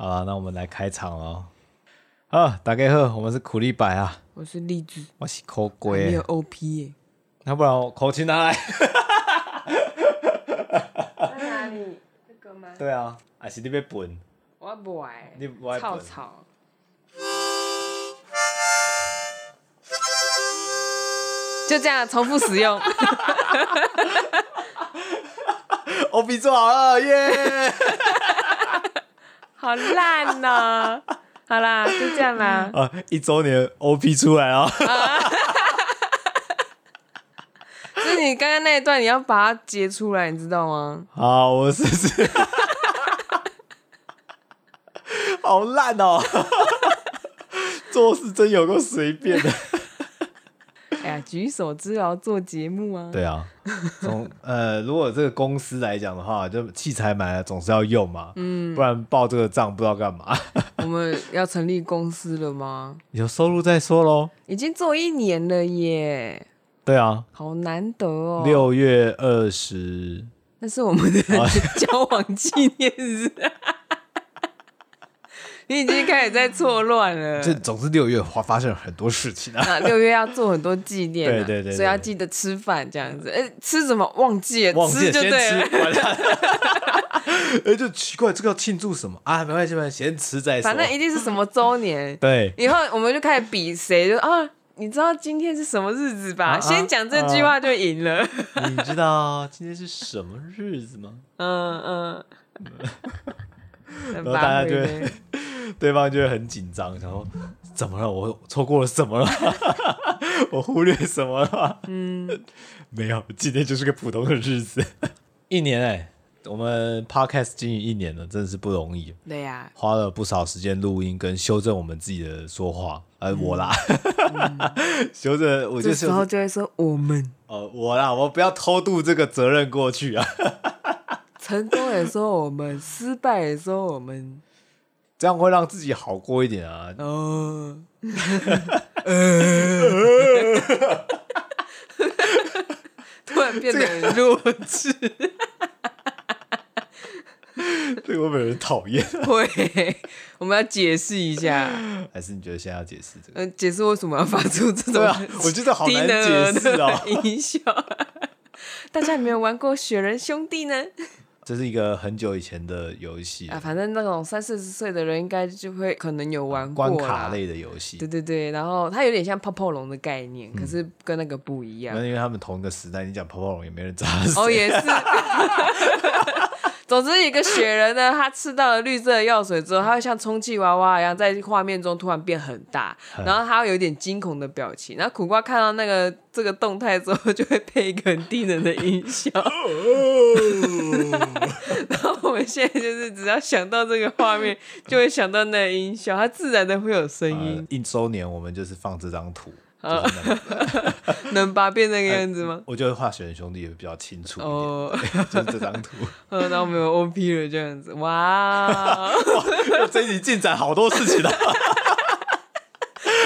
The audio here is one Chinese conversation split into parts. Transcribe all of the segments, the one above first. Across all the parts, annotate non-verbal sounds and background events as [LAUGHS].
好了，那我们来开场了。啊，大家好，我们是苦力白啊。我是栗子，我是抠龟。没有 OP 耶。那不然我口琴拿来。在哪里？这个吗？对啊，还是你要笨？我不爱。你不爱笨？草草。就这样重复使用。[LAUGHS] OP 做好了耶！好烂哦！[LAUGHS] 好啦，就这样啦。啊，一周年 OP 出来啊！[LAUGHS] 是你刚刚那一段，你要把它截出来，你知道吗？好，我试试。[LAUGHS] 好烂哦！做事真有够随便的。举手之劳做节目啊！对啊，从 [LAUGHS] 呃，如果这个公司来讲的话，就器材买了总是要用嘛，嗯，不然报这个账不知道干嘛。[LAUGHS] 我们要成立公司了吗？有收入再说喽。已经做一年了耶。对啊，好难得哦。六月二十，那是我们的 [LAUGHS] 交往纪念日。[LAUGHS] 你已经开始在错乱了。[LAUGHS] 这总是六月发发生了很多事情啊。六月要做很多纪念，对对对，所以要记得吃饭这样子。哎，吃什么忘记了？忘记了，吃就对了。[LAUGHS] 哎，就奇怪，这个要庆祝什么啊？没关系，没关系，先吃再说。反正一定是什么周年。对。以后我们就开始比谁，就啊，你知道今天是什么日子吧？先讲这句话就赢了。你知道今天是什么日子吗？嗯嗯。然后大家就会，[LAUGHS] 对方就会很紧张，然后怎么了？我错过了什么了？[LAUGHS] 我忽略什么了？嗯，[LAUGHS] 没有，今天就是个普通的日子。一年哎、欸，我们 podcast 经营一年了，真的是不容易。对呀、啊，花了不少时间录音跟修正我们自己的说话，呃，我啦，嗯、修正，我就时候就会说我们，哦、呃，我啦，我不要偷渡这个责任过去啊。成功也说我们，失败也说我们，这样会让自己好过一点啊。[LAUGHS] 哦，[LAUGHS] 突然变得很弱智，[LAUGHS] 这个会被人讨厌。会，我们要解释一下。还是你觉得现在要解释这个？嗯，解释为什么要发出这种？我觉得好难解释啊。音效，大家有没有玩过雪人兄弟呢？这是一个很久以前的游戏啊，反正那种三四十岁的人应该就会可能有玩过关卡类的游戏。对对对，然后它有点像泡泡龙的概念，可是跟那个不一样。那因为他们同一个时代，你讲泡泡龙也没人知道。哦，也是。[LAUGHS] 总之，一个雪人呢，他吃到了绿色的药水之后，他会像充气娃娃一样，在画面中突然变很大，然后他会有点惊恐的表情。然后苦瓜看到那个这个动态之后，就会配一个很低能的音效。[LAUGHS] 然后我们现在就是只要想到这个画面，就会想到那个音效，它自然的会有声音。一周年，我们就是放这张图。啊，[LAUGHS] 能八变那个样子吗？我觉得画雪人兄弟也比较清楚哦，就是这张图。[LAUGHS] 嗯，那我们有 OP 了，这样子，哇！这一集进展好多事情 [LAUGHS] 了，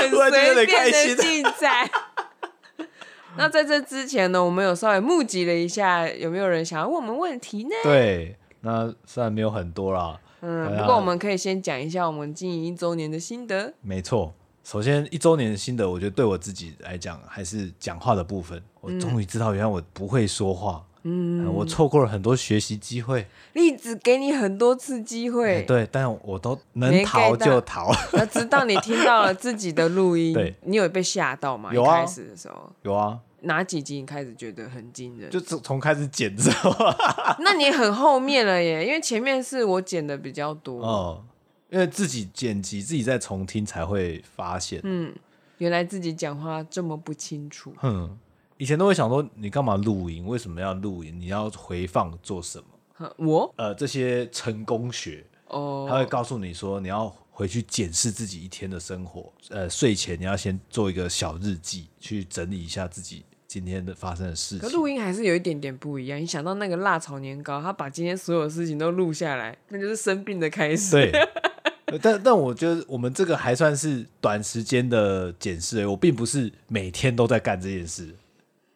很随便的进展。那在这之前呢，我们有稍微募集了一下，有没有人想要问我们问题呢？对，那虽然没有很多啦，嗯，不过我们可以先讲一下我们经营一周年的心得。没错。首先，一周年的心得，我觉得对我自己来讲，还是讲话的部分。我终于知道，原来我不会说话。嗯，嗯，我错过了很多学习机会。栗子给你很多次机会，欸，对，但我都能逃就逃。那直到你听到了自己的录音，对，你有被吓到吗？有啊，开始的时候有啊。哪几集你开始觉得很惊人？就从从开始剪之后，[LAUGHS] 那你很后面了耶，因为前面是我剪的比较多。哦。因为自己剪辑，自己再重听才会发现，嗯，原来自己讲话这么不清楚。哼，以前都会想说，你干嘛录音？为什么要录音？你要回放做什么？我呃，这些成功学哦，他会告诉你说，你要回去检视自己一天的生活。呃，睡前你要先做一个小日记，去整理一下自己。今天的发生的事情，可录音还是有一点点不一样。你想到那个辣炒年糕，他把今天所有事情都录下来，那就是生病的开始。对，[LAUGHS] 但但我觉得我们这个还算是短时间的检视，我并不是每天都在干这件事。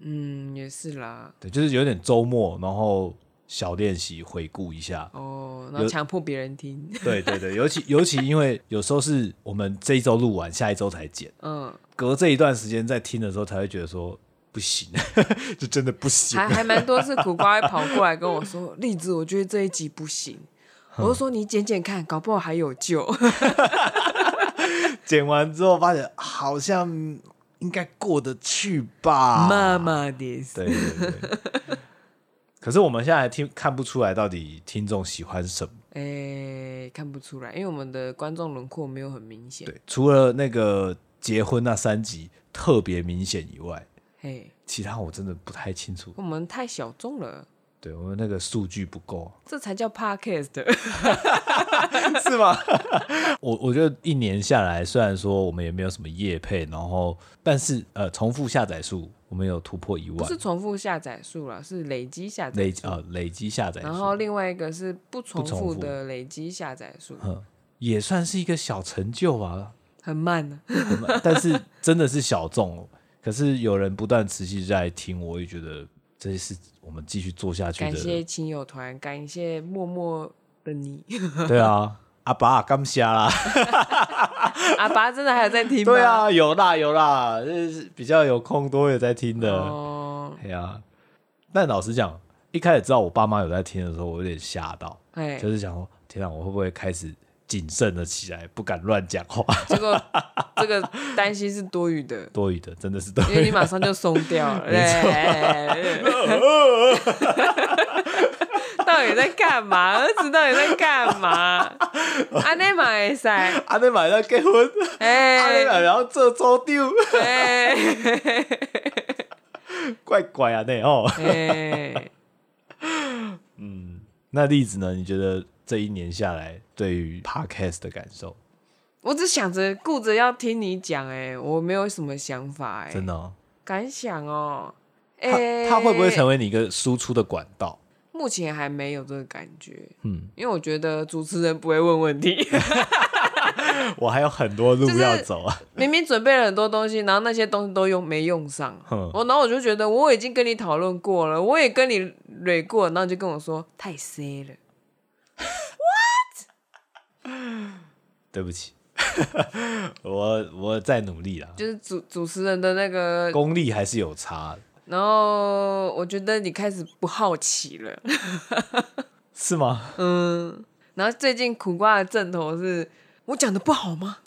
嗯，也是啦。对，就是有点周末，然后小练习回顾一下。哦，然后强迫别人听。对对对，尤其尤其因为有时候是我们这一周录完，下一周才剪。嗯，隔这一段时间在听的时候，才会觉得说不行，[LAUGHS] 就真的不行。还还蛮多次苦瓜会跑过来跟我说：[LAUGHS] “栗子，我觉得这一集不行。”我就说：“你剪剪看，搞不好还有救。[LAUGHS] ”剪完之后发现好像应该过得去吧，妈妈的，对对对。可是我们现在还听看不出来到底听众喜欢什么？哎、欸，看不出来，因为我们的观众轮廓没有很明显。对，除了那个结婚那三集特别明显以外，嘿，其他我真的不太清楚。我们太小众了。对，我们那个数据不够，这才叫 podcast [LAUGHS] 是吗？[LAUGHS] 我我觉得一年下来，虽然说我们也没有什么业配，然后但是呃，重复下载数我们有突破一万，不是重复下载数了，是累积下载累啊、呃、累积下载，然后另外一个是不重复的累积下载数，嗯，也算是一个小成就吧，很慢呢、啊，很慢，但是真的是小众，可是有人不断持续在听，我也觉得。这是我们继续做下去的。感谢亲友团，感谢默默的你。[LAUGHS] 对啊，阿爸刚瞎啦。[LAUGHS] 阿爸真的还有在听吗？对啊，有啦有啦，就是比较有空都有在听的。哦，对啊。但老实讲，一开始知道我爸妈有在听的时候，我有点吓到。哎，就是想说，天啊，我会不会开始？谨慎了起来，不敢乱讲话。[LAUGHS] 这个这个担心是多余的，[LAUGHS] 多余的真的是多余的，因为你马上就松掉了。[LAUGHS] 没错。到底在干嘛？儿子到底在干嘛？阿内玛塞，阿内玛要结婚，哎，阿内玛然后做周丢，哎，怪怪啊那哦。哎，嗯，那栗子呢？你觉得？这一年下来，对于 podcast 的感受，我只想着顾着要听你讲，哎，我没有什么想法，哎，真的哦，感想哦，哎他会不会成为你一个输出的管道？目前还没有这个感觉，嗯，因为我觉得主持人不会问问题，[LAUGHS] 我还有很多路要走啊，明明准备了很多东西，然后那些东西都用没用上，我然后我就觉得我已经跟你讨论过了，我也跟你捋过，然后就跟我说太 C 了。[LAUGHS] 对不起，[LAUGHS] 我我在努力啦。就是主主持人的那个功力还是有差的。然后我觉得你开始不好奇了，[LAUGHS] 是吗？嗯。然后最近苦瓜的阵头是我讲的不好吗？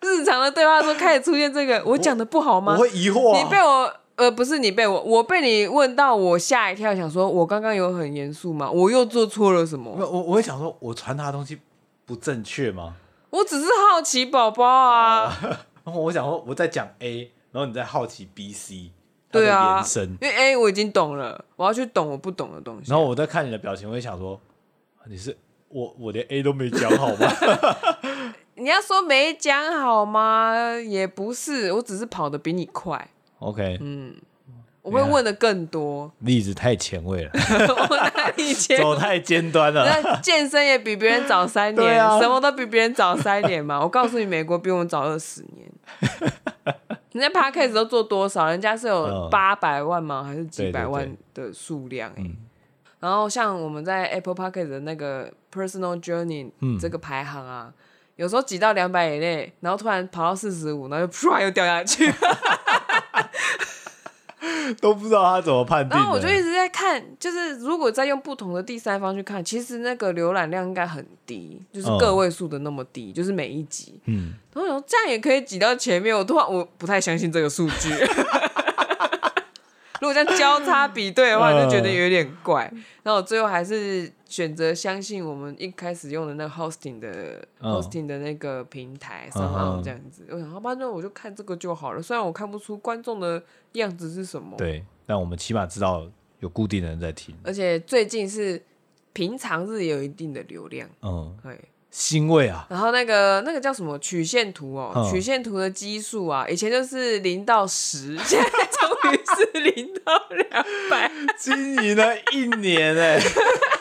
日常的对话中开始出现这个，我讲的不好吗？我，我会疑惑啊。你被我呃，不是你被我，我被你问到，我吓一跳，想说我刚刚有很严肃吗？我又做错了什么？我我会想说，我传达的东西。不正确吗？我只是好奇宝宝啊。然后我想说，我在讲 A，然后你在好奇 B、C，对啊，延伸。因为 A 我已经懂了，我要去懂我不懂的东西。然后我在看你的表情，我会想说，你是我，我连 A 都没讲好吗？[LAUGHS] 你要说没讲好吗？也不是，我只是跑得比你快。OK，嗯。我会问的更多，例子太前卫了，[LAUGHS] 我哪里前？走太尖端了。那健身也比别人早三年，啊、什么都比别人早三年嘛。我告诉你，美国比我们早二十年。[LAUGHS] 人家 Podcast 都做多少？人家是有八百万吗？还是几百万的数量？哎。然后像我们在 Apple Podcast 的那个 Personal Journey 这个排行啊，嗯、有时候挤到两百以内，然后突然跑到四十五，然后就唰又掉下去。[LAUGHS] 都不知道他怎么判定。然后我就一直在看，就是如果再用不同的第三方去看，其实那个浏览量应该很低，就是个位数的那么低，嗯、就是每一集。嗯。然后这样也可以挤到前面，我突然我不太相信这个数据。[LAUGHS] 如果这样交叉比对的话，就觉得有点怪。然后、我最后还是选择相信我们一开始用的那个 hosting 的、呃、hosting 的那个平台上号这样子。呃、我想，好吧，那我就看这个就好了。虽然我看不出观众的样子是什么，对，但我们起码知道有固定的人在听。而且最近是平常日也有一定的流量，嗯，对。欣慰啊！然后那个那个叫什么曲线图哦，嗯、曲线图的基数啊，以前就是零到十，[LAUGHS] 现在终于是零到两百，经营了一年哎，[LAUGHS]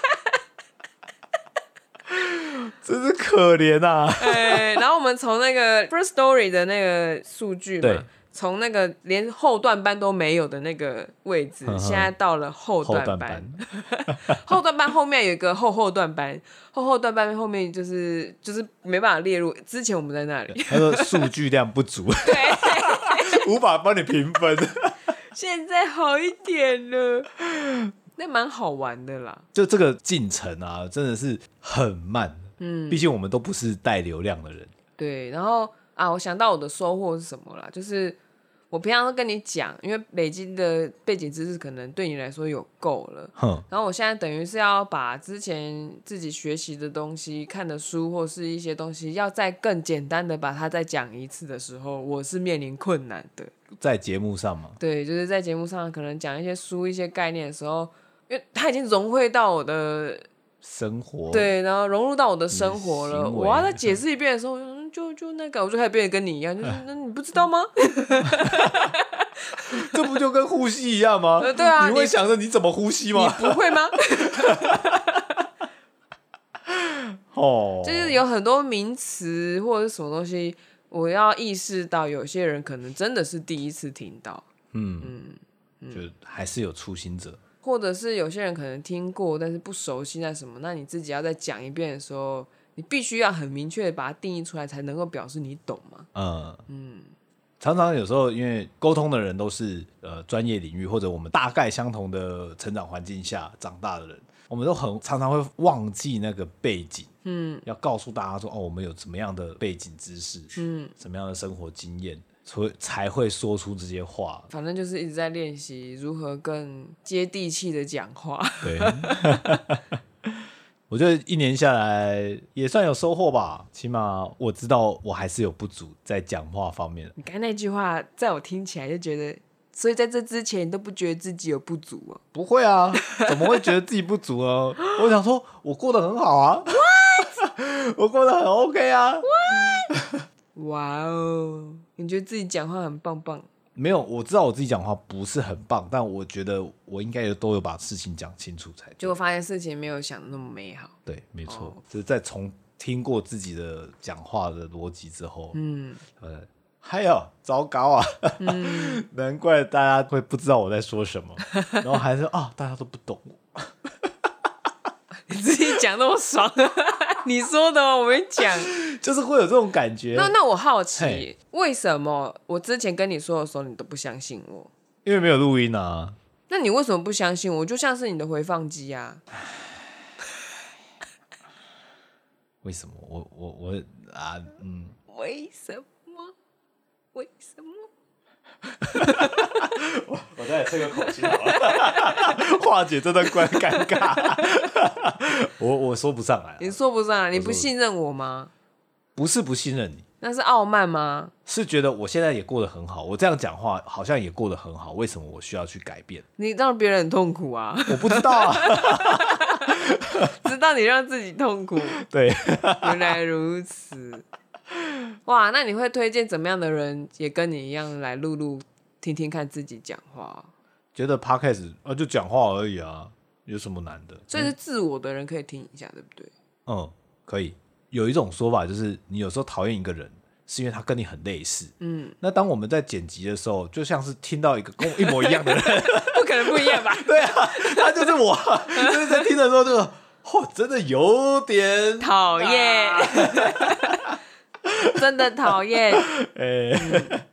真是可怜啊！哎，然后我们从那个 First Story 的那个数据嘛，从那个连后段班都没有的那个位置，现在到了后段班。后段班，后段班后面有一个后后段班，后后段班后面就是就是没办法列入。之前我们在那里，他说数据量不足，[LAUGHS] 对，无法帮你评分。现在好一点了，那蛮好玩的啦。就这个进程啊，真的是很慢。嗯，毕竟我们都不是带流量的人。对，然后啊，我想到我的收获是什么啦，就是。我平常都跟你讲，因为累积的背景知识可能对你来说有够了。哼然后我现在等于是要把之前自己学习的东西、看的书或是一些东西，要再更简单的把它再讲一次的时候，我是面临困难的。在节目上吗？对，就是在节目上可能讲一些书、一些概念的时候，因为它已经融汇到我的生活，对，然后融入到我的生活了。我要再解释一遍的时候。就就那个，我就开始变得跟你一样，就是那你不知道吗？[LAUGHS] 这不就跟呼吸一样吗？呃、对啊，你会想着你怎么呼吸吗？你不会吗？[LAUGHS] 哦，就是有很多名词或者是什么东西，我要意识到，有些人可能真的是第一次听到。嗯嗯，就还是有初心者，或者是有些人可能听过，但是不熟悉那什么，那你自己要再讲一遍的时候。你必须要很明确的把它定义出来，才能够表示你懂吗？嗯嗯，常常有时候因为沟通的人都是呃专业领域或者我们大概相同的成长环境下长大的人，我们都很常常会忘记那个背景，嗯，要告诉大家说哦，我们有怎么样的背景知识，嗯，什么样的生活经验，所以才会说出这些话。反正就是一直在练习如何更接地气的讲话。对。[LAUGHS] 我觉得一年下来也算有收获吧，起码我知道我还是有不足在讲话方面。你刚才那句话，在我听起来就觉得，所以在这之前你都不觉得自己有不足哦？不会啊，怎么会觉得自己不足呢？[LAUGHS] 我想说，我过得很好啊，What? [LAUGHS] 我过得很 OK 啊，哇哦，你觉得自己讲话很棒棒？没有，我知道我自己讲话不是很棒，但我觉得我应该也都有把事情讲清楚才。结果发现事情没有想的那么美好。对，没错，哦、就是在从听过自己的讲话的逻辑之后，嗯，呃，还有糟糕啊，嗯、[LAUGHS] 难怪大家会不知道我在说什么，然后还是啊，大家都不懂我。[LAUGHS] 你自己讲那么爽。[LAUGHS] 你说的我没讲，[LAUGHS] 就是会有这种感觉。那那我好奇，为什么我之前跟你说的时候，你都不相信我？因为没有录音啊。那你为什么不相信我？就像是你的回放机啊。[SIGHS] 为什么？我我我啊嗯。为什么？为什么？[LAUGHS] 我我再吹个口气好了，[LAUGHS] 化解这段关尴尬。[LAUGHS] 我我说不上来，你说不上来，你不信任我吗？不是不信任你，那是傲慢吗？是觉得我现在也过得很好，我这样讲话好像也过得很好，为什么我需要去改变？你让别人很痛苦啊？我不知道啊，知道你让自己痛苦。对，原来如此。[LAUGHS] 哇，那你会推荐怎么样的人也跟你一样来录录，听听看自己讲话？觉得 Podcast 啊，就讲话而已啊，有什么难的？所以是自我的人可以听一下，对不对？嗯，可以。有一种说法就是，你有时候讨厌一个人，是因为他跟你很类似。嗯，那当我们在剪辑的时候，就像是听到一个跟我 [LAUGHS] 一模一样的人，[LAUGHS] 不可能不一样吧？对啊，他就是我，就是在听的时候就，哦，真的有点讨厌。[LAUGHS] 真的讨厌，[LAUGHS] 哎、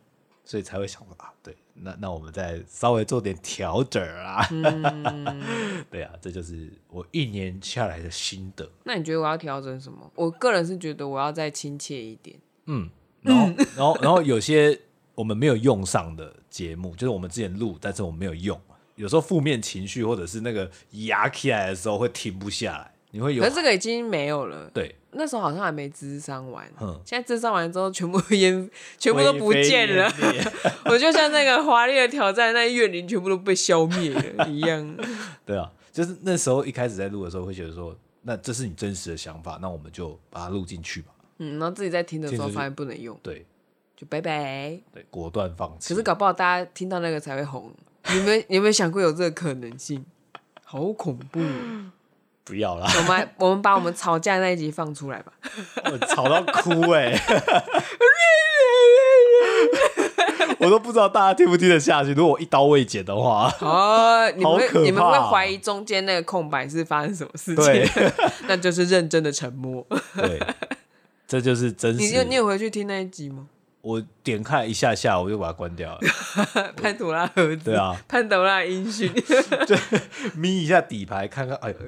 所以才会想说啊，对，那那我们再稍微做点调整啊，嗯、[LAUGHS] 对啊，这就是我一年下来的心得。那你觉得我要调整什么？我个人是觉得我要再亲切一点。嗯，然后，然后，然后有些我们没有用上的节目，就是我们之前录，但是我们没有用。有时候负面情绪或者是那个压起来的时候会停不下来，你会有？可是这个已经没有了。对。那时候好像还没咨商完，嗯现在智商完之后，全部烟全部都不见了。[LAUGHS] 我就像那个华丽的挑战，那怨灵全部都被消灭了 [LAUGHS] 一样。对啊，就是那时候一开始在录的时候，会觉得说，那这是你真实的想法，那我们就把它录进去吧。嗯，然后自己在听的时候发现不能用，对，就拜拜。对，果断放弃。可是搞不好大家听到那个才会红。你们有没有想过有这个可能性？好恐怖。[LAUGHS] 不要啦，我们我们把我们吵架那一集放出来吧。[LAUGHS] 我吵到哭哎、欸！[LAUGHS] 我都不知道大家听不听得下去。如果我一刀未剪的话，哦，你们你们会怀疑中间那个空白是发生什么事情？对 [LAUGHS] 那就是认真的沉默。对，这就是真实你有。你有回去听那一集吗？我点开一下下，我就把它关掉了。[LAUGHS] 潘朵拉盒子，对啊，潘朵拉音讯，[LAUGHS] 眯一下底牌，看看，哎呦，哎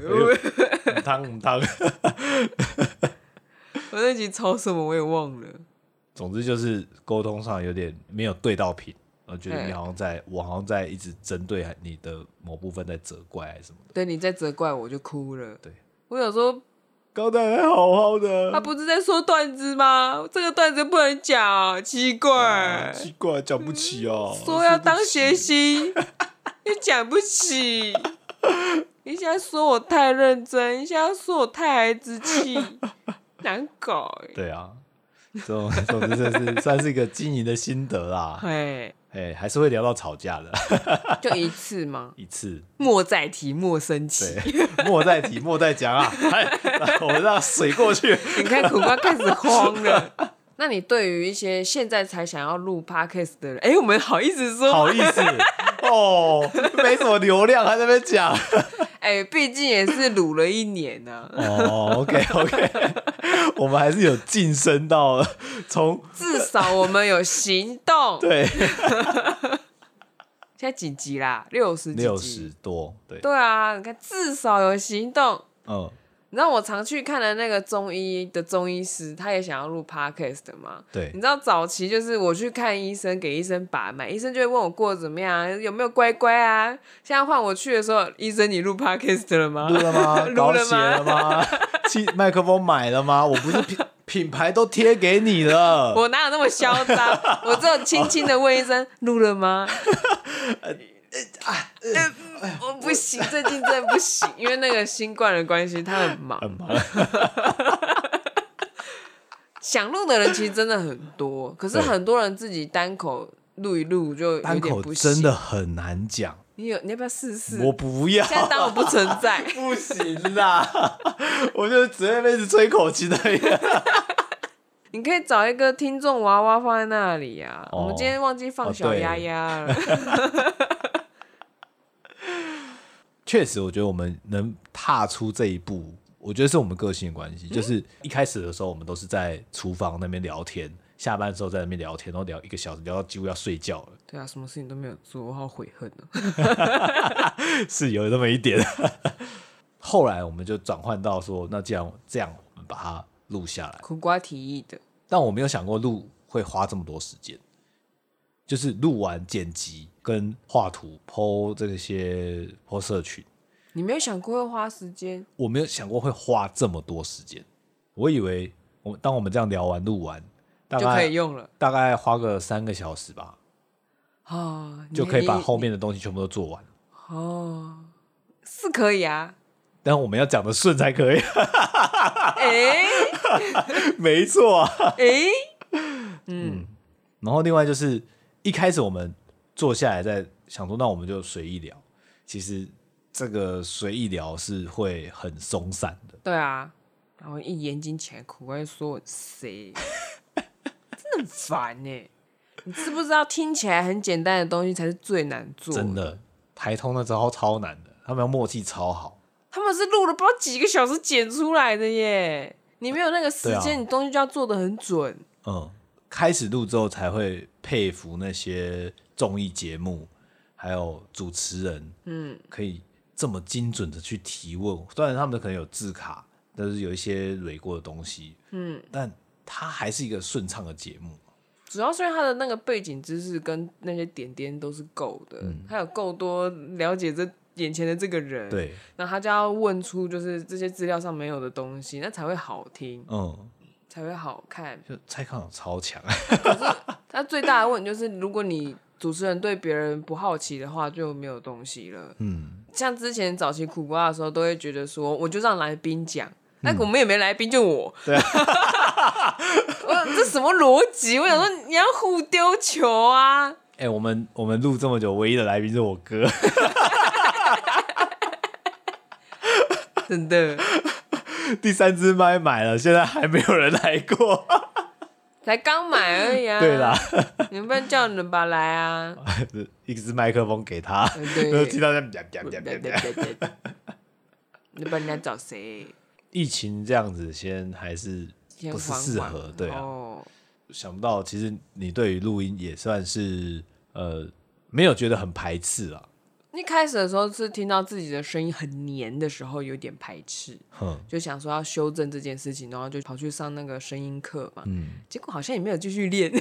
呦汤汤。[LAUGHS] 我那集抄什么我也忘了。总之就是沟通上有点没有对到频，我觉得你好像在，我好像在一直针对你的某部分在责怪什么的。对，你在责怪我就哭了。对，我有时候刚才还好好的，他不是在说段子吗？这个段子不能讲，奇怪，啊奇怪，讲不起哦。说要当谐星，你讲不起。你现在说我太认真，你现在说我太孩子气，难搞哎。对啊，这种总之这是算是一个经营的心得啦。哎，哎，还是会聊到吵架的，[LAUGHS] 就一次吗？一次。莫再提，莫生气。莫再提，莫再讲啊！来，我们让水过去。[LAUGHS] 你看苦瓜开始慌了。那你对于一些现在才想要录 podcast 的人，哎、欸，我们好意思说？好意思哦，没什么流量，还在那边讲。哎、欸，毕竟也是卤了一年呢、啊。[LAUGHS] 哦，OK OK，我们还是有晋升到了，从至少我们有行动。[LAUGHS] 对，[LAUGHS] 现在几集啦？六十六十多。对，对啊，你看至少有行动。嗯。你知道我常去看的那个中医的中医师，他也想要录 podcast 吗？对。你知道早期就是我去看医生，给医生把脉，医生就会问我过得怎么样，有没有乖乖啊？现在换我去的时候，医生你录 podcast 了吗？录了吗？[LAUGHS] 录了吗？了吗？[LAUGHS] 气麦克风买了吗？我不是品 [LAUGHS] 品牌都贴给你了。我哪有那么嚣张？我只有轻轻的问医生录了吗？啊，我不行，最近真的不行，因为那个新冠的关系，他很 [LAUGHS] 忙。很忙。想录的人其实真的很多，可是很多人自己单口录一录就有点不行。真的很难讲。你有，你要不要试试？我不要。现在当我不存在。[LAUGHS] 不行啦，我就只会一直吹口气的。[LAUGHS] 你可以找一个听众娃娃放在那里呀、啊。哦、我们今天忘记放小鸭鸭了。哦确实，我觉得我们能踏出这一步，我觉得是我们个性的关系。嗯、就是一开始的时候，我们都是在厨房那边聊天，下班之后在那边聊天，然后聊一个小时，聊到几乎要睡觉了。对啊，什么事情都没有做，我好悔恨呢、[LAUGHS] 啊。是有那么一点。后来我们就转换到说，那既然这样，我们把它录下来。苦瓜提议的，但我没有想过录会花这么多时间，就是录完剪辑。跟画图、po 这些 po 社群，你没有想过会花时间？我没有想过会花这么多时间。我以为我当我们这样聊完、录完，大概就可以用了，大概花个三个小时吧，哦，就可以把后面的东西全部都做完。哦，是可以啊，但我们要讲的顺才可以。哎、欸，没错啊。哎、嗯，然后另外就是一开始我们。坐下来在想说，那我们就随意聊。其实这个随意聊是会很松散的。对啊，然后一严谨起来，苦瓜说我谁，[LAUGHS] 真的很烦呢。你知不知道听起来很简单的东西才是最难做的？真的，台通的招超难的，他们要默契超好。他们是录了不知道几个小时剪出来的耶。你没有那个时间，啊、你东西就要做的很准。嗯，开始录之后才会佩服那些。综艺节目还有主持人，嗯，可以这么精准的去提问。虽然他们可能有字卡，但是有一些累过的东西，嗯，但它还是一个顺畅的节目。主要是因为他的那个背景知识跟那些点点都是够的，嗯，他有够多了解这眼前的这个人，对，那他就要问出就是这些资料上没有的东西，那才会好听，嗯，才会好看。就蔡康永超强，[LAUGHS] 可是他最大的问题就是如果你。主持人对别人不好奇的话，就没有东西了。嗯，像之前早期苦瓜的时候，都会觉得说，我就让来宾讲，那、嗯、我们也没来宾，就我。对啊，[LAUGHS] 我这什么逻辑？我想说，你要互丢球啊！哎、欸，我们我们录这么久，唯一的来宾是我哥。[LAUGHS] 真的，第三支麦买了，现在还没有人来过。才刚买而已啊。对啦，你们不能叫人吧来啊？[LAUGHS] 一支麦克风给他，对，然后听到在啪啪啪啪啪。[LAUGHS] 你帮人家找谁？疫情这样子，先还是不是适合？对啊。哦。想不到，其实你对于录音也算是呃，没有觉得很排斥啊。一开始的时候是听到自己的声音很黏的时候，有点排斥，嗯，就想说要修正这件事情，然后就跑去上那个声音课嘛，嗯，结果好像也没有继续练。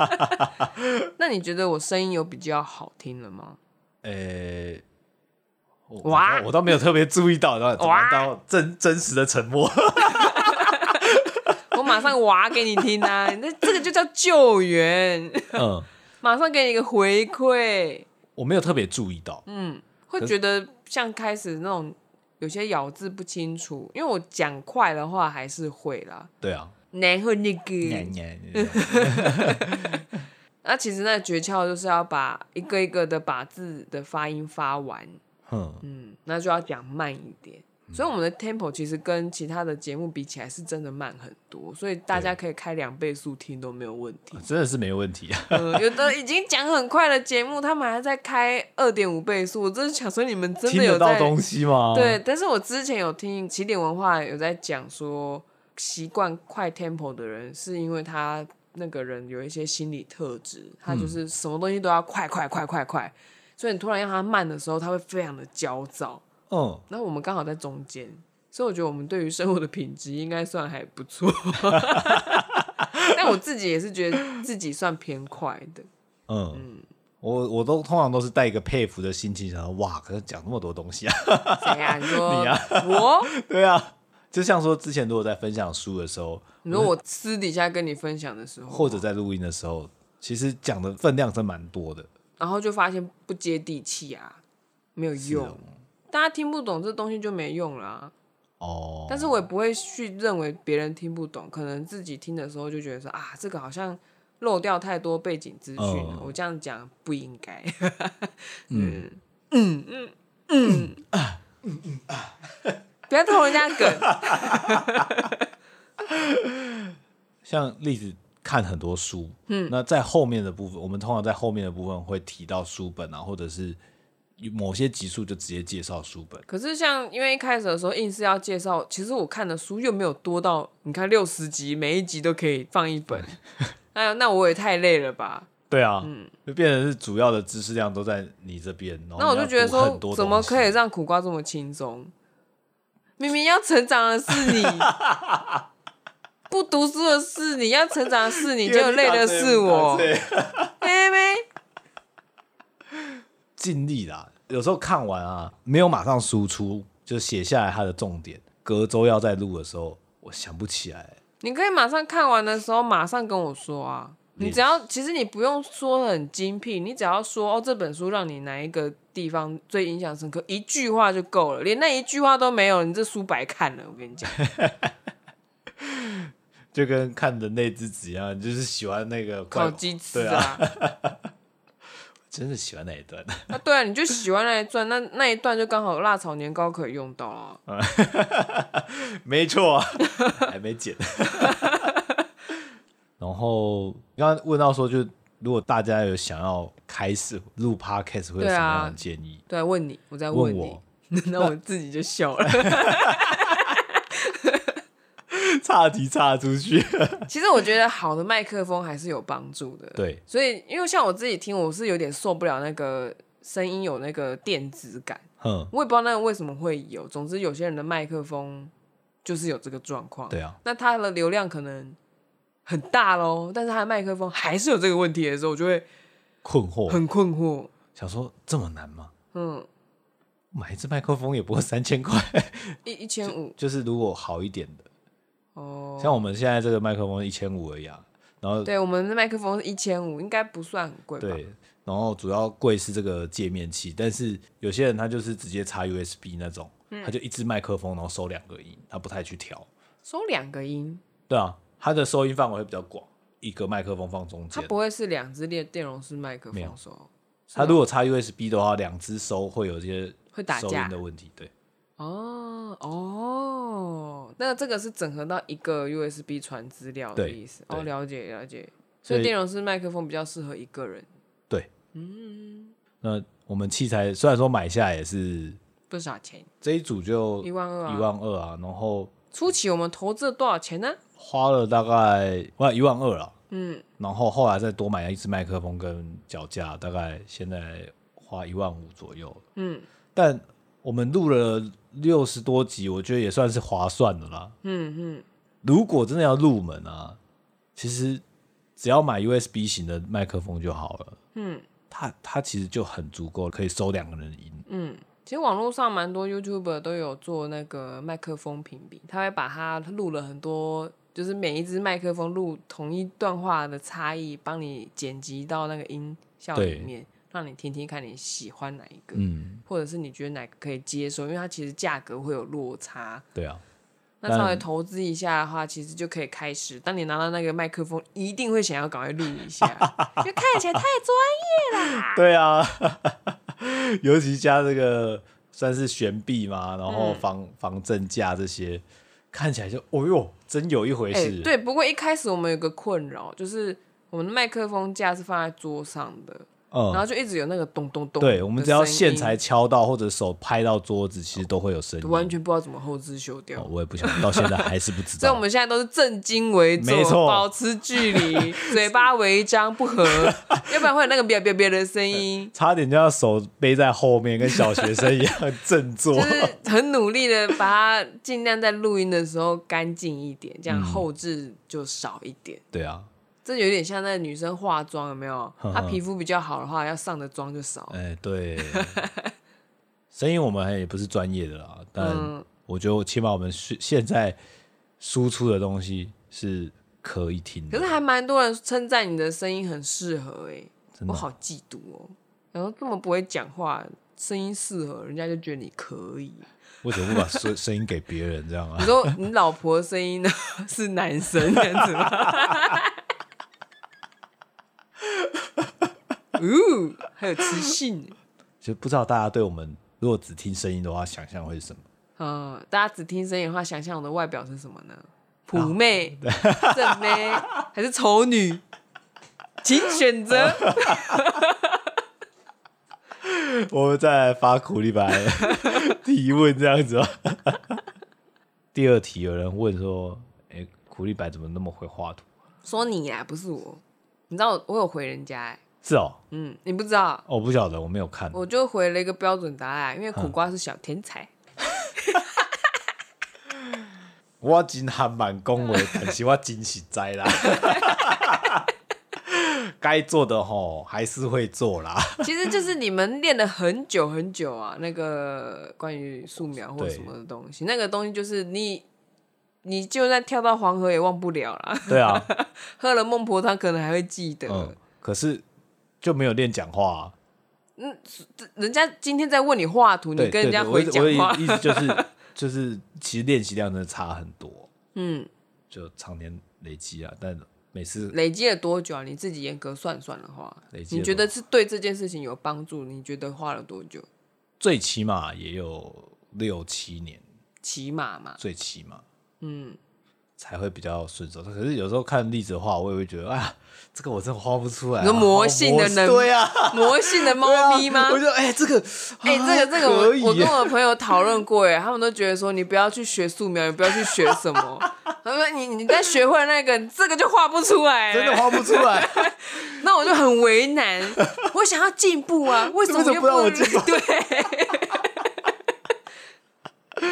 [LAUGHS] [LAUGHS] 那你觉得我声音有比较好听了吗？呃、欸，哇，我倒没有特别注意到，然后哇，到真真实的沉默。[LAUGHS] 我马上哇给你听啊，那这个就叫救援，嗯，马上给你一个回馈。我没有特别注意到，嗯，会觉得像开始那种有些咬字不清楚，因为我讲快的话还是会啦。对啊，然后那个，[LAUGHS] 那其实那诀窍就是要把一个一个的把字的发音发完，嗯，那就要讲慢一点。所以我们的 tempo 其实跟其他的节目比起来是真的慢很多，所以大家可以开两倍速听都没有问题。真的是没有问题啊！嗯，有的已经讲很快的节目，他们还在开二点五倍速，我真是想说你们真的有在听得到东西吗？对，但是我之前有听起点文化有在讲说，习惯快 tempo 的人是因为他那个人有一些心理特质，他就是什么东西都要快快快快快，所以你突然让他慢的时候，他会非常的焦躁。嗯，那我们刚好在中间，所以我觉得我们对于生活的品质应该算还不错。[LAUGHS] 但我自己也是觉得自己算偏快的。嗯，嗯我我都通常都是带一个佩服的心情，想说哇，可是讲那么多东西啊！谁啊？你说 [LAUGHS] 你啊？我？[LAUGHS] 对啊，就像说之前如果在分享书的时候，你说我私底下跟你分享的时候，或者在录音的时候，其实讲的分量真蛮多的，然后就发现不接地气啊，没有用。大家听不懂这东西就没用了啊。哦，但是我也不会去认为别人听不懂，可能自己听的时候就觉得说啊，这个好像漏掉太多背景资讯了，我这样讲不应该。嗯 [LAUGHS] 嗯嗯嗯啊嗯嗯啊，不要偷人家梗。[LAUGHS] 像例子看很多书，嗯，那在后面的部分，我们通常在后面的部分会提到书本啊，或者是。某些集数就直接介绍书本，可是像因为一开始的时候硬是要介绍，其实我看的书又没有多到，你看六十集，每一集都可以放一本，[LAUGHS] 哎呀，那我也太累了吧？[LAUGHS] 对啊，嗯，就变成是主要的知识量都在你这边，那我就觉得说，怎么可以让苦瓜这么轻松？明明要成长的是你，[LAUGHS] 不读书的是你，要成长的是你，就累的是我，妹妹。尽力啦，有时候看完啊，没有马上输出，就写下来它的重点。隔周要再录的时候，我想不起来。你可以马上看完的时候，马上跟我说啊。你只要，其实你不用说很精辟，你只要说哦，这本书让你哪一个地方最印象深刻，一句话就够了。连那一句话都没有，你这书白看了。我跟你讲，[LAUGHS] 就跟看的那只纸一样，就是喜欢那个烤鸡翅啊。真的喜欢那一段啊？对啊，你就喜欢那一段，那那一段就刚好辣炒年糕可以用到啊。[LAUGHS] 没错、啊，[LAUGHS] 还没剪。[LAUGHS] 然后刚刚问到说，就如果大家有想要开始录 Podcast，会有什么样的建议？对、啊，对啊，问你，我在问你，问我那我自己就笑了。[LAUGHS] 岔题岔出去。[LAUGHS] 其实我觉得好的麦克风还是有帮助的。对，所以因为像我自己听，我是有点受不了那个声音有那个电子感。嗯，我也不知道那个为什么会有。总之，有些人的麦克风就是有这个状况。对啊，那它的流量可能很大喽，但是它的麦克风还是有这个问题的时候，我就会困惑，很困惑，想说这么难吗？嗯，买一支麦克风也不过三千块，一一千五，就是如果好一点的。哦，像我们现在这个麦克风一千五而已啊，然后对，我们的麦克风是一千五，应该不算很贵吧？对，然后主要贵是这个界面器，但是有些人他就是直接插 USB 那种，嗯、他就一支麦克风，然后收两个音，他不太去调。收两个音？对啊，他的收音范围会比较广，一个麦克风放中间，它不会是两只电电容式麦克风收。他如果插 USB 的话，两只收会有些会打架的问题，对。哦哦，那这个是整合到一个 USB 传资料的意思。哦，了解了解。所以电容式麦克风比较适合一个人。对，嗯。那我们器材虽然说买下来也是不少钱，这一组就一万二，一万二啊。然后初期我们投资了多少钱呢？花了大概哇一万二了。嗯。然后后来再多买了一支麦克风跟脚架，大概现在花一万五左右。嗯。但我们录了六十多集，我觉得也算是划算的啦。嗯嗯，如果真的要入门啊，其实只要买 USB 型的麦克风就好了。嗯，它它其实就很足够，可以收两个人的音。嗯，其实网络上蛮多 YouTuber 都有做那个麦克风评比，他会把它录了很多，就是每一支麦克风录同一段话的差异，帮你剪辑到那个音效里面。让你听听看你喜欢哪一个，嗯，或者是你觉得哪个可以接受，因为它其实价格会有落差。对啊，那稍微投资一下的话，其实就可以开始。当你拿到那个麦克风，一定会想要赶快录一下，[LAUGHS] 就看起来太专业啦。对啊，[LAUGHS] 尤其加这个算是悬臂嘛，然后防、嗯、防震架这些，看起来就哦哟，真有一回事、欸。对，不过一开始我们有个困扰，就是我们的麦克风架是放在桌上的。嗯，然后就一直有那个咚咚咚。对，我们只要线材敲到或者手拍到桌子，其实都会有声音。完全不知道怎么后置修掉。我也不晓得，到现在还是不知道。[LAUGHS] 所以我们现在都是正襟危坐，没错，保持距离，[LAUGHS] 嘴巴微张不合，要不然会有那个别别别的声音。[LAUGHS] 差点就要手背在后面，跟小学生一样振作。就是很努力的把它尽量在录音的时候干净一点，这样后置就少一点。对啊。这有点像那女生化妆，有没有？[LAUGHS] 她皮肤比较好的话，要上的妆就少。哎，对。[LAUGHS] 声音我们也不是专业的啦，但我觉得起码我们现在输出的东西是可以听的。可是还蛮多人称赞你的声音很适合，哎，我好嫉妒哦。然后这么不会讲话，声音适合，人家就觉得你可以。为什么不把声 [LAUGHS] 声音给别人这样啊？你说你老婆的声音呢？是男生这样子吗？哦，还有磁性，就不知道大家对我们如果只听声音的话，想象会是什么？嗯，大家只听声音的话，想象我的外表是什么呢？普妹、[LAUGHS] 正妹还是丑女？请选择。我们再来发苦力白提问这样子。[LAUGHS] 第二题有人问说：“哎，苦力白怎么那么会画图？”说你呀，不是我。你知道我，我有回人家哎。是哦，嗯，你不知道？我不晓得，我没有看。我就回了一个标准答案，因为苦瓜是小天才。我真还蛮恭维，但是我真实在啦。[LAUGHS] 该做的吼还是会做啦。其实就是你们练了很久很久啊，那个关于素描或什么的东西，那个东西就是你，你就算跳到黄河也忘不了啦。对啊，[LAUGHS] 喝了孟婆汤可能还会记得。嗯，可是。就没有练讲话、啊，嗯，人家今天在问你画图，你跟人家回讲话，意思就是就是其实练习量真的差很多，嗯，就常年累积啊，但每次累积了多久啊？你自己严格算算的话，累积你觉得是对这件事情有帮助？你觉得花了多久？最起码也有六七年，起码嘛，最起码，嗯。才会比较顺手，可是有时候看例子的话，我也会觉得，哎呀，这个我真的画不出来、魔性的能，对、啊，魔性的猫咪吗？啊、我觉得，哎、欸，这个，哎、欸，这个，这个我，我我跟我朋友讨论过，哎，他们都觉得说，你不要去学素描，你不要去学什么。他说，你你在学会那个，这个就画不出来，真的画不出来。[LAUGHS] 那我就很为难，我想要进步啊，为什么又不让我进步？对。[LAUGHS]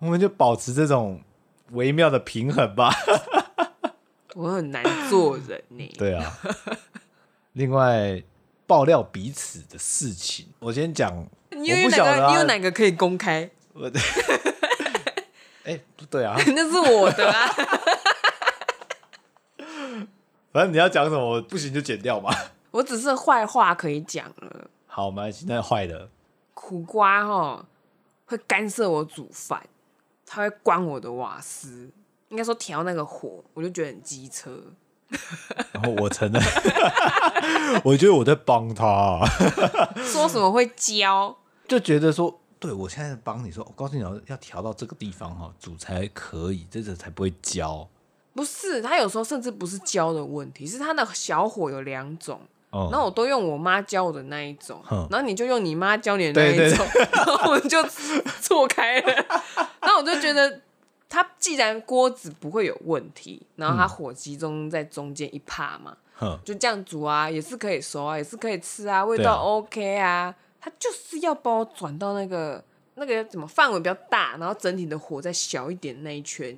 我们就保持这种。微妙的平衡吧，[LAUGHS] 我很难做人呢。对啊，另外爆料彼此的事情，我先讲。你有哪个？你有哪个可以公开？我的，[LAUGHS] 哎，不对啊，[LAUGHS] 那是我的啊。反正你要讲什么，不行就剪掉嘛。我只是坏话可以讲了。好，我们现在坏的苦瓜哈会干涉我煮饭。他会关我的瓦斯，应该说调那个火，我就觉得很机车。然后我承认，[LAUGHS] 我觉得我在帮他。[LAUGHS] 说什么会焦？就觉得说对我现在帮你说，我告诉你要要调到这个地方哈，煮才可以，这个才不会焦。不是，他有时候甚至不是焦的问题，是他的小火有两种。哦，然后我都用我妈教我的那一种，然后你就用你妈教你的那一种，[LAUGHS] 然后我们就错开了。然后我就觉得，它既然锅子不会有问题，然后它火集中在中间一帕嘛，就这样煮啊，也是可以熟啊，也是可以吃啊，味道 OK 啊。它就是要帮我转到那个那个怎么范围比较大，然后整体的火再小一点那一圈。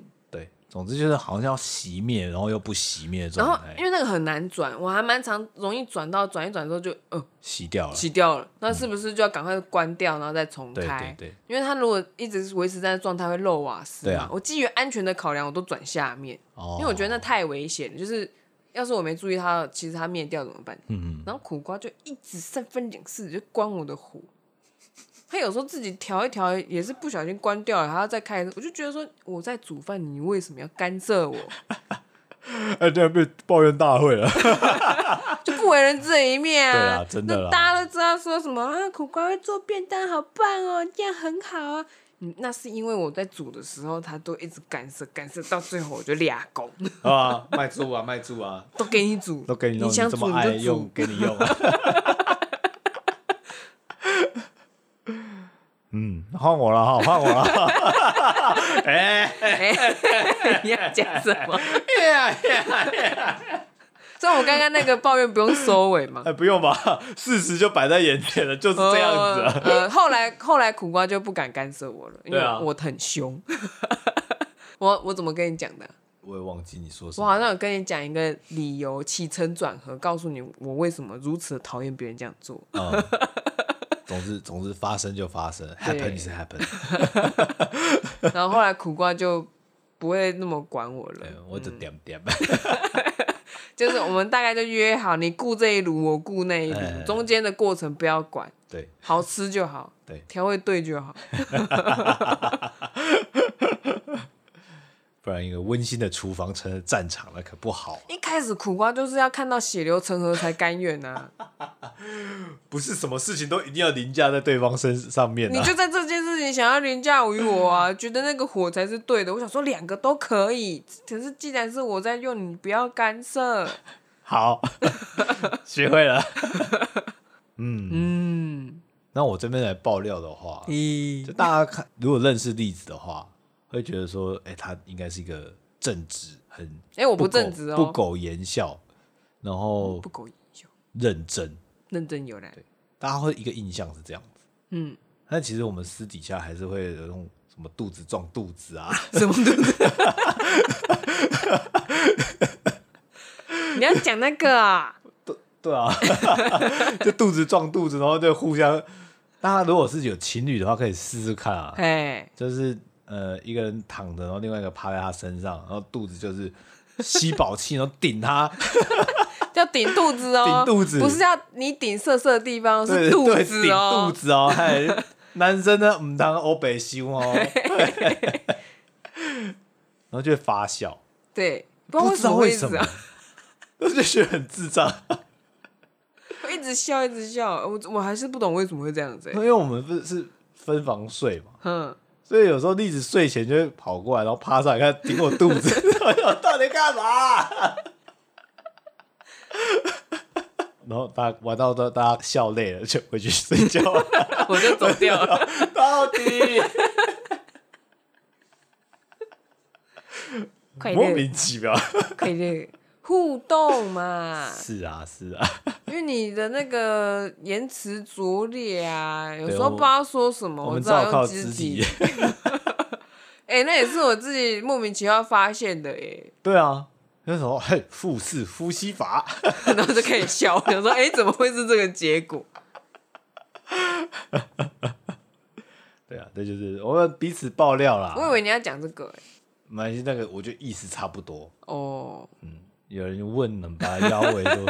总之就是好像要熄灭，然后又不熄灭的状态。然后因为那个很难转，我还蛮常容易转到转一转之后就呃熄掉了，熄掉了。那是不是就要赶快关掉，然后再重开？对对对。因为它如果一直维持在状态会漏瓦斯。对啊。我基于安全的考量，我都转下面，因为我觉得那太危险。就是要是我没注意它，其实它灭掉怎么办？嗯嗯。然后苦瓜就一直三分两次就关我的火。他有时候自己调一调，也是不小心关掉了，还要再开。我就觉得说我在煮饭，你为什么要干涉我？[LAUGHS] 哎，这样被抱怨大会了，[LAUGHS] 就不为人知的一面啊！对啊，真的，大家都知道说什么啊，苦瓜会做便当，好棒哦，这样很好啊。嗯，那是因为我在煮的时候，他都一直干涉，干涉到最后我就俩工 [LAUGHS] 啊，卖猪啊，卖猪啊，都给你煮，都给你弄，你想煮你就煮，给你用。嗯，换我了哈，换我了。[LAUGHS] 哎哎，你要讲什么？所以，我刚刚那个抱怨不用收尾吗？哎，不用吧，事实就摆在眼前了，就是这样子。呃，后来后来苦瓜就不敢干涉我了，因为我很凶。我我怎么跟你讲的？我也忘记你说什么。我好像有跟你讲一个理由，起承转合，告诉你我为什么如此的讨厌别人这样做。总之，[LAUGHS] 总之发生就发生，happen is happen。[LAUGHS] 然后后来苦瓜就不会那么管我了，我就点点。[LAUGHS] 就是我们大概就约好，你顾这一炉，我顾那一炉，中间的过程不要管，对，好吃就好，对，调味对就好。不然，一个温馨的厨房成了战场了，可不好。一开始苦瓜就是要看到血流成河才甘愿呐。[LAUGHS] 不是什么事情都一定要凌驾在对方身上面。你就在这件事情想要凌驾于我啊，[LAUGHS] 觉得那个火才是对的。我想说两个都可以，可是既然是我在用，你不要干涉。好，[LAUGHS] 学会了。嗯嗯，那我这边来爆料的话，就大家看，如果认识例子的话。会觉得说，哎、欸，他应该是一个正直，很哎、欸，我不正直哦，不苟言笑，然后不苟言笑，认真，认真有来，对，大家会一个印象是这样子，嗯，但其实我们私底下还是会有那种什么肚子撞肚子啊，什么肚子？你要讲那个啊？对对啊，[LAUGHS] 就肚子撞肚子，然后就互相，大家如果是有情侣的话，可以试试看啊，哎，就是。呃，一个人躺着，然后另外一个趴在他身上，然后肚子就是吸饱气，然后顶他，[LAUGHS] 要顶肚子哦，顶肚子，不是要你顶色色的地方，是肚子哦，顶肚子哦，还男生呢，唔当欧北胸哦，然后就会发笑，对，不知道为什么，我就觉得很智障，我一直笑，一直笑，我我还是不懂为什么会这样子，因为我们不是分房睡嘛，嗯。所以有时候栗子睡前就会跑过来，然后趴上来看顶我肚子，[LAUGHS] 我到底干嘛？[LAUGHS] 然后大家玩到都大家笑累了，就回去睡觉了，[LAUGHS] 我就走掉了。到底莫名其妙，可以互动嘛？是啊，是啊。因为你的那个言辞拙劣啊，有时候不知道说什么，我，我知道用肢体。哎、欸，那也是我自己莫名其妙发现的耶。对啊，那时候嘿，腹式呼吸法，[LAUGHS] 然后就可以笑，想说哎、欸，怎么会是这个结果？[LAUGHS] 对啊，这就是我们彼此爆料啦。我以为你要讲这个，哎，没关系，那个我觉得意思差不多。哦，嗯，有人问能把腰围都。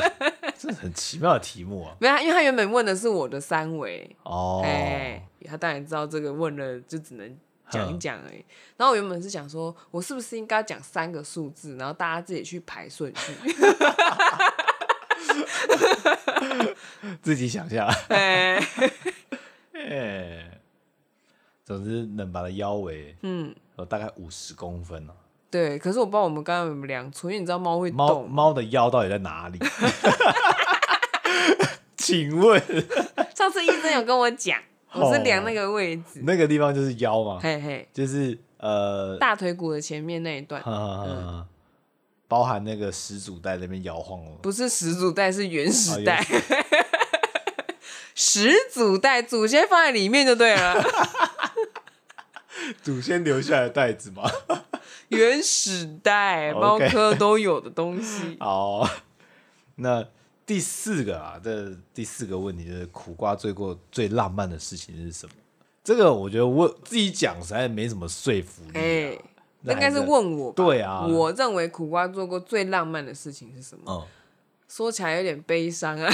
这是很奇妙的题目啊！没有，因为他原本问的是我的三围哦，哎，他当然知道这个问了就只能讲一讲而已。然后我原本是想说，我是不是应该讲三个数字，然后大家自己去排顺序，[LAUGHS] 自己想象。[LAUGHS] 哎，哎，总之能把它腰围，嗯，有大概五十公分哦。对，可是我不知道我们刚刚有没有量错，因为你知道猫会猫动。猫的腰到底在哪里？[LAUGHS] 请问，[LAUGHS] 上次医生有跟我讲，我是量那个位置，那个地方就是腰嘛，嘿嘿，就是呃大腿骨的前面那一段，嗯，包含那个始祖带那边摇晃哦。不是始祖带，是原始带。[LAUGHS] 始祖带，祖先放在里面就对了。祖先留下来的袋子吗？原始代，[LAUGHS] 猫科都有的东西。哦，那。第四个啊，这第四个问题就是苦瓜做过最浪漫的事情是什么？这个我觉得我自己讲实在没什么说服力、啊。哎、欸，应该是问我。对啊，我认为苦瓜做过最浪漫的事情是什么？嗯，说起来有点悲伤啊。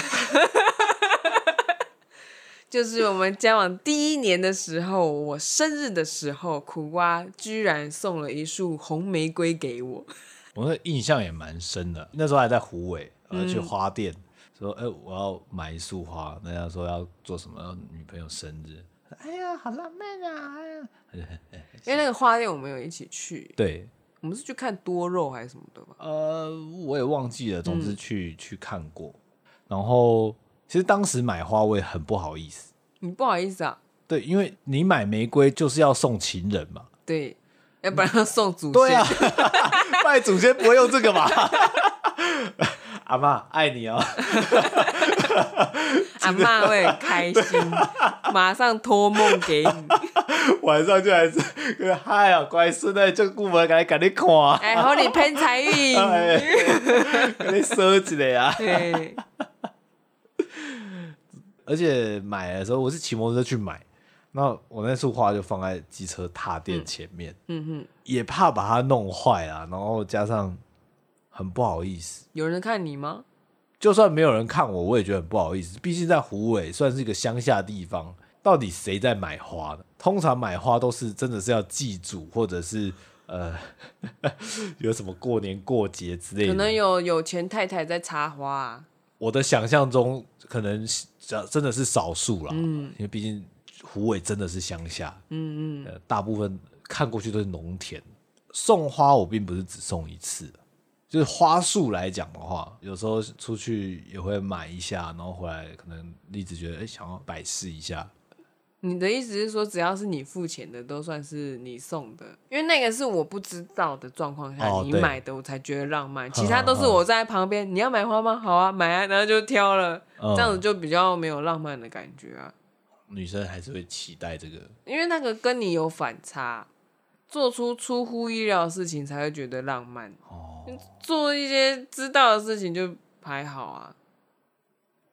就是我们交往第一年的时候，我生日的时候，苦瓜居然送了一束红玫瑰给我。[LAUGHS] 我的印象也蛮深的，那时候还在湖尾。然后去花店、嗯、说：“哎、欸，我要买一束花。”人家说要做什么？女朋友生日。哎呀，好浪漫啊！哎呀，因为那个花店我们有一起去。对，我们是去看多肉还是什么的吧？呃，我也忘记了。总之去、嗯、去看过。然后其实当时买花我也很不好意思。你不好意思啊？对，因为你买玫瑰就是要送情人嘛。对，要不然要送祖先。对啊，[LAUGHS] 拜祖先不会用这个嘛？[LAUGHS] 阿妈爱你哦，[LAUGHS] 阿妈会很开心，马上托梦给你，晚上就还是嗨啊，乖孙呢，这个部门赶紧赶紧看，哎，好你偏财运，赶紧收起来啊！而且买的时候我是骑摩托车去买，那我那束花就放在机车踏垫前面，嗯哼，也怕把它弄坏啊，然后加上。很不好意思，有人看你吗？就算没有人看我，我也觉得很不好意思。毕竟在湖尾算是一个乡下地方，到底谁在买花呢？通常买花都是真的是要祭祖，或者是呃 [LAUGHS] 有什么过年过节之类的。可能有有钱太太在插花啊。我的想象中，可能真的是少数啦。嗯，因为毕竟湖尾真的是乡下。嗯嗯、呃，大部分看过去都是农田。送花我并不是只送一次。就是花束来讲的话，有时候出去也会买一下，然后回来可能一直觉得哎、欸，想要摆饰一下。你的意思是说，只要是你付钱的，都算是你送的？因为那个是我不知道的状况下你买的，我才觉得浪漫。[LAUGHS] 其他都是我在旁边，你要买花吗？好啊，买啊，然后就挑了，这样子就比较没有浪漫的感觉啊。女生还是会期待这个，因为那个跟你有反差，做出出乎意料的事情才会觉得浪漫。哦。做一些知道的事情就还好啊，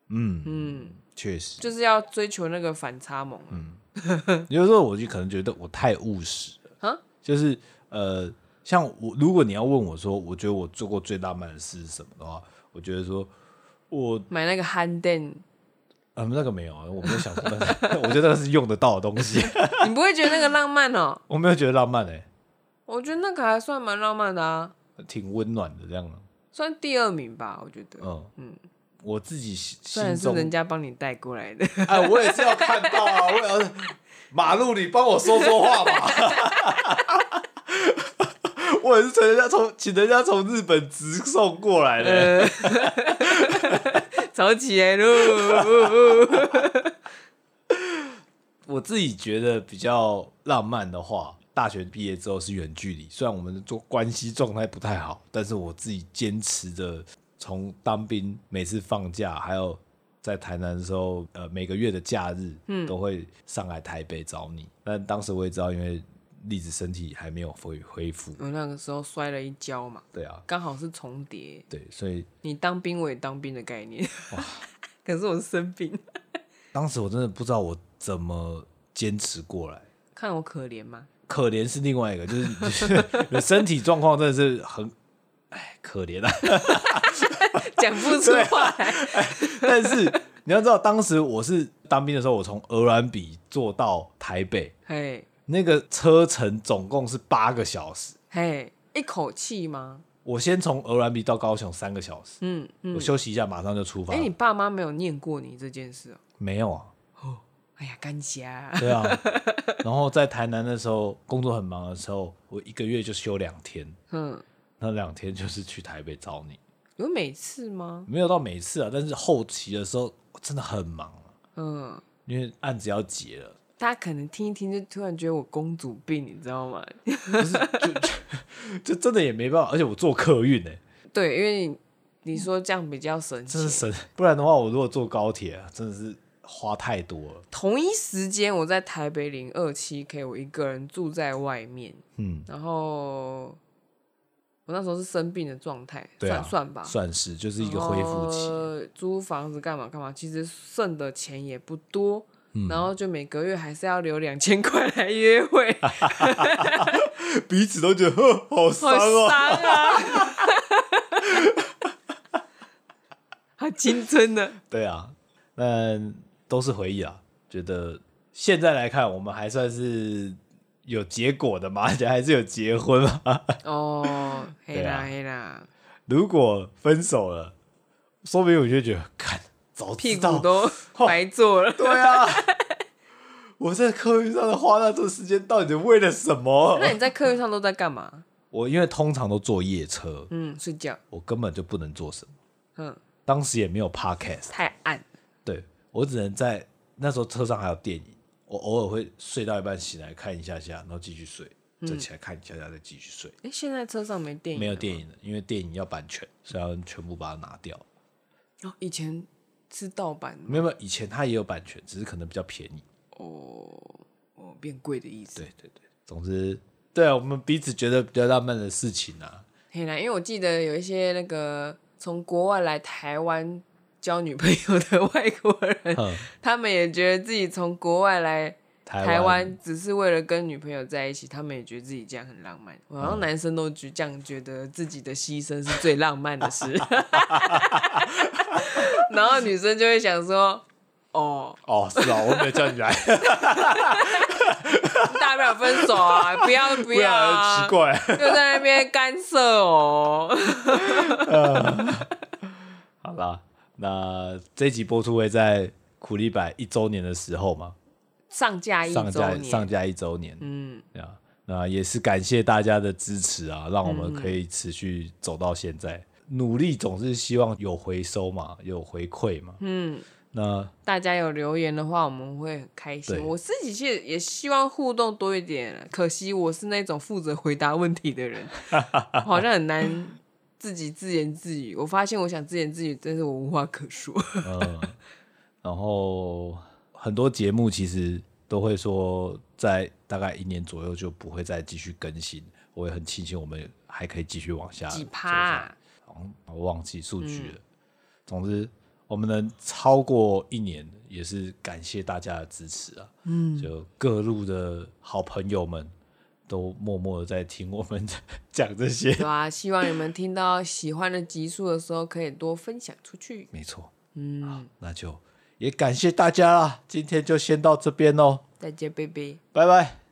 嗯嗯，确实就是要追求那个反差萌。嗯，[LAUGHS] 有时候我就可能觉得我太务实了，啊，就是呃，像我，如果你要问我说，我觉得我做过最浪漫的事是什么的话，我觉得说我买那个汉电，嗯，那个没有啊，我没有想 [LAUGHS] 我觉得那个是用得到的东西。[LAUGHS] 你不会觉得那个浪漫哦？我没有觉得浪漫哎、欸，我觉得那个还算蛮浪漫的啊。挺温暖的，这样算第二名吧，我觉得。嗯嗯，我自己虽然是人家帮你带过来的，[LAUGHS] 哎，我也是要看到啊，我也要 [LAUGHS] 马路你帮我说说话嘛。我也是从人家从请人家从日本直送过来的，[LAUGHS] 走起来喽。我自己觉得比较浪漫的话。大学毕业之后是远距离，虽然我们做关系状态不太好，但是我自己坚持着从当兵每次放假，还有在台南的时候，呃，每个月的假日，嗯，都会上来台北找你。但当时我也知道，因为栗子身体还没有恢恢复，我那个时候摔了一跤嘛，对啊，刚好是重叠，对，所以你当兵我也当兵的概念，哇，[LAUGHS] 可是我是生病，当时我真的不知道我怎么坚持过来，看我可怜吗？可怜是另外一个，就是 [LAUGHS] 你的身体状况真的是很，哎，可怜啊，[LAUGHS] [LAUGHS] 讲不出话来。但是你要知道，当时我是当兵的时候，我从鹅銮比坐到台北，嘿，那个车程总共是八个小时，嘿，一口气吗？我先从鹅銮鼻到高雄三个小时，嗯，嗯，我休息一下，马上就出发。哎、欸，你爸妈没有念过你这件事哦？没有啊。哎呀，干瞎。对啊，[LAUGHS] 然后在台南的时候，工作很忙的时候，我一个月就休两天。嗯，那两天就是去台北找你。有每次吗？没有到每次啊，但是后期的时候真的很忙。嗯，因为案子要结了。大家可能听一听，就突然觉得我公主病，你知道吗？不是，就就，就真的也没办法，而且我坐客运呢。对，因为你，你说这样比较省钱，真是省。不然的话，我如果坐高铁啊，真的是花太多了。同一时间，我在台北零二七 K，我一个人住在外面。嗯，然后我那时候是生病的状态，对啊，算算吧，算是就是一个恢复期。租房子干嘛干嘛，其实剩的钱也不多。然后就每个月还是要留两千块来约会，[LAUGHS] 彼此都觉得好伤哦，好伤啊，[LAUGHS] 好青春的。[LAUGHS] 对啊，那都是回忆啊。觉得现在来看，我们还算是有结果的嘛，而 [LAUGHS] 且还是有结婚嘛。哦，[LAUGHS] 黑啦黑啦。如果分手了，说明我就觉得看早。屁股都 [LAUGHS] 白做了。对啊，我在客运上花那么多时间，到底为了什么？那你在客运上都在干嘛？我因为通常都坐夜车，嗯，睡觉。我根本就不能做什么。嗯，当时也没有 podcast，太暗。对，我只能在那时候车上还有电影，我偶尔会睡到一半醒来看一下下，然后继续睡，再起来看一下下，再继续睡。哎，现在车上没电影？没有电影了，因为电影要版权，所以要全部把它拿掉。哦，以前。是盗版？没有没有，以前它也有版权，只是可能比较便宜。哦哦，变贵的意思。对对对，总之，对啊，我们彼此觉得比较浪漫的事情啊。嘿啦，因为我记得有一些那个从国外来台湾交女朋友的外国人，[LAUGHS] 嗯、他们也觉得自己从国外来。台湾。只是为了跟女朋友在一起，他们也觉得自己这样很浪漫。好像男生都觉这样觉得自己的牺牲是最浪漫的事，[LAUGHS] 然后女生就会想说：“哦。哦，是啊，我没有叫你来，[LAUGHS] 大不了分手啊，不要不要、啊，奇怪，又在那边干涉哦。呃”好了，那这集播出会在苦力白一周年的时候嘛？上架一周年，上架一周年，嗯，那也是感谢大家的支持啊，让我们可以持续走到现在。嗯、努力总是希望有回收嘛，有回馈嘛，嗯，那大家有留言的话，我们会很开心。我自己其实也希望互动多一点，可惜我是那种负责回答问题的人，[LAUGHS] 好像很难自己自言自语。我发现我想自言自语，但是我无话可说。[LAUGHS] 嗯，然后。很多节目其实都会说，在大概一年左右就不会再继续更新。我也很庆幸我们还可以继续往下。几趴？我忘记数据了。嗯、总之，我们能超过一年，也是感谢大家的支持啊。嗯，就各路的好朋友们都默默的在听我们 [LAUGHS] 讲这些。对啊，希望你们听到喜欢的集数的时候，可以多分享出去。没错。嗯，好，那就。也感谢大家啦，今天就先到这边喽，再见，拜拜，拜拜。